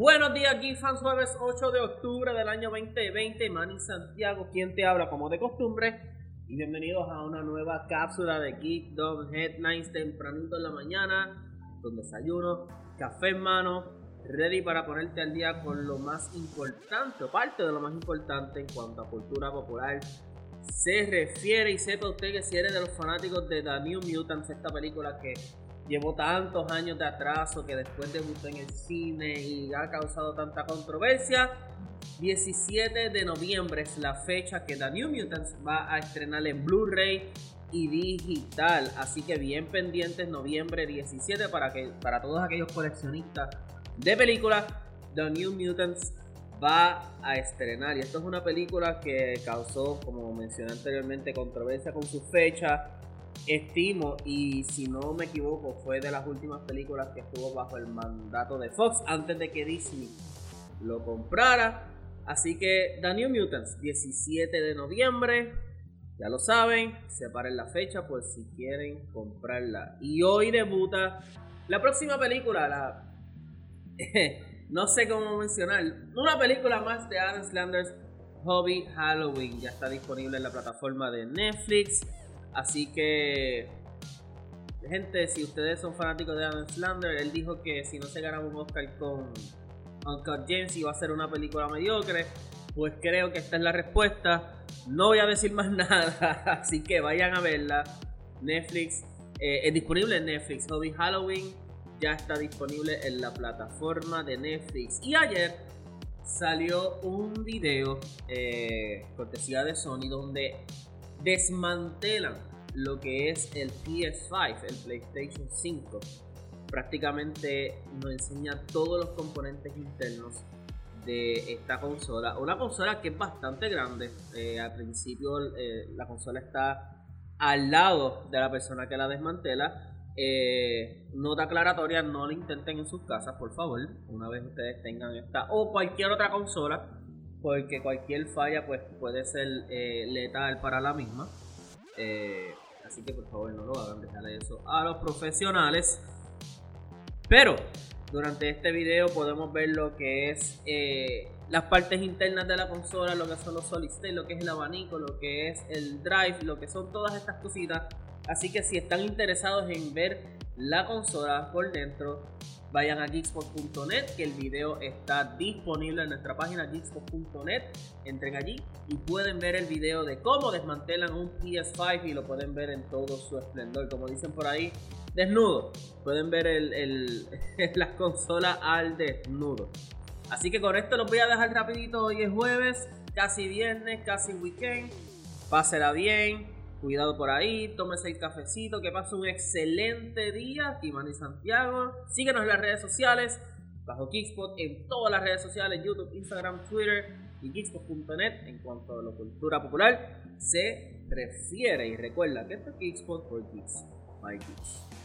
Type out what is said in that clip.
Buenos días, aquí fans jueves 8 de octubre del año 2020. Manny Santiago, quien te habla como de costumbre. Y bienvenidos a una nueva cápsula de Geek Dog Headlines tempranito en la mañana. Con desayuno, café en mano, ready para ponerte al día con lo más importante, o parte de lo más importante en cuanto a cultura popular se refiere. Y sepa usted que si eres de los fanáticos de The New Mutants, esta película que llevó tantos años de atraso, que después debutó en el cine y ha causado tanta controversia. 17 de noviembre es la fecha que The New Mutants va a estrenar en Blu-ray y digital. Así que bien pendientes, noviembre 17 para, que, para todos aquellos coleccionistas de películas. The New Mutants va a estrenar. Y esto es una película que causó, como mencioné anteriormente, controversia con su fecha. Estimo, y si no me equivoco, fue de las últimas películas que estuvo bajo el mandato de Fox antes de que Disney lo comprara. Así que The New Mutants, 17 de noviembre, ya lo saben, separen la fecha por si quieren comprarla. Y hoy debuta la próxima película, la... no sé cómo mencionar, una película más de Adam Slanders, Hobby Halloween. Ya está disponible en la plataforma de Netflix. Así que, gente, si ustedes son fanáticos de Adam Slanders, él dijo que si no se ganaba un Oscar con Uncut James iba a ser una película mediocre. Pues creo que esta es la respuesta. No voy a decir más nada, así que vayan a verla. Netflix eh, es disponible en Netflix. Hobby Halloween ya está disponible en la plataforma de Netflix. Y ayer salió un video eh, cortesía de Sony donde desmantelan lo que es el PS5, el PlayStation 5. Prácticamente nos enseña todos los componentes internos de esta consola. Una consola que es bastante grande. Eh, al principio eh, la consola está al lado de la persona que la desmantela. Eh, nota aclaratoria, no lo intenten en sus casas, por favor. Una vez ustedes tengan esta o cualquier otra consola, porque cualquier falla pues puede ser letal para la misma. así que por favor no lo hagan, dejarle eso a los profesionales. Pero durante este video podemos ver lo que es eh, las partes internas de la consola, lo que son los solid lo que es el abanico, lo que es el drive, lo que son todas estas cositas. Así que si están interesados en ver la consola por dentro, vayan a geekspot.net que el video está disponible en nuestra página geekspot.net. Entren allí y pueden ver el video de cómo desmantelan un PS5 y lo pueden ver en todo su esplendor. Como dicen por ahí, desnudo. Pueden ver el, la consola al desnudo. Así que con esto los voy a dejar rapidito. Hoy es jueves, casi viernes, casi weekend. Pásela bien, cuidado por ahí, tómese el cafecito, que pase un excelente día. Manny Santiago. Síguenos en las redes sociales, bajo Geekspot, en todas las redes sociales, YouTube, Instagram, Twitter y Geekspot.net en cuanto a la cultura popular se refiere. Y recuerda que esto es Geekspot por Geeks by Geeks.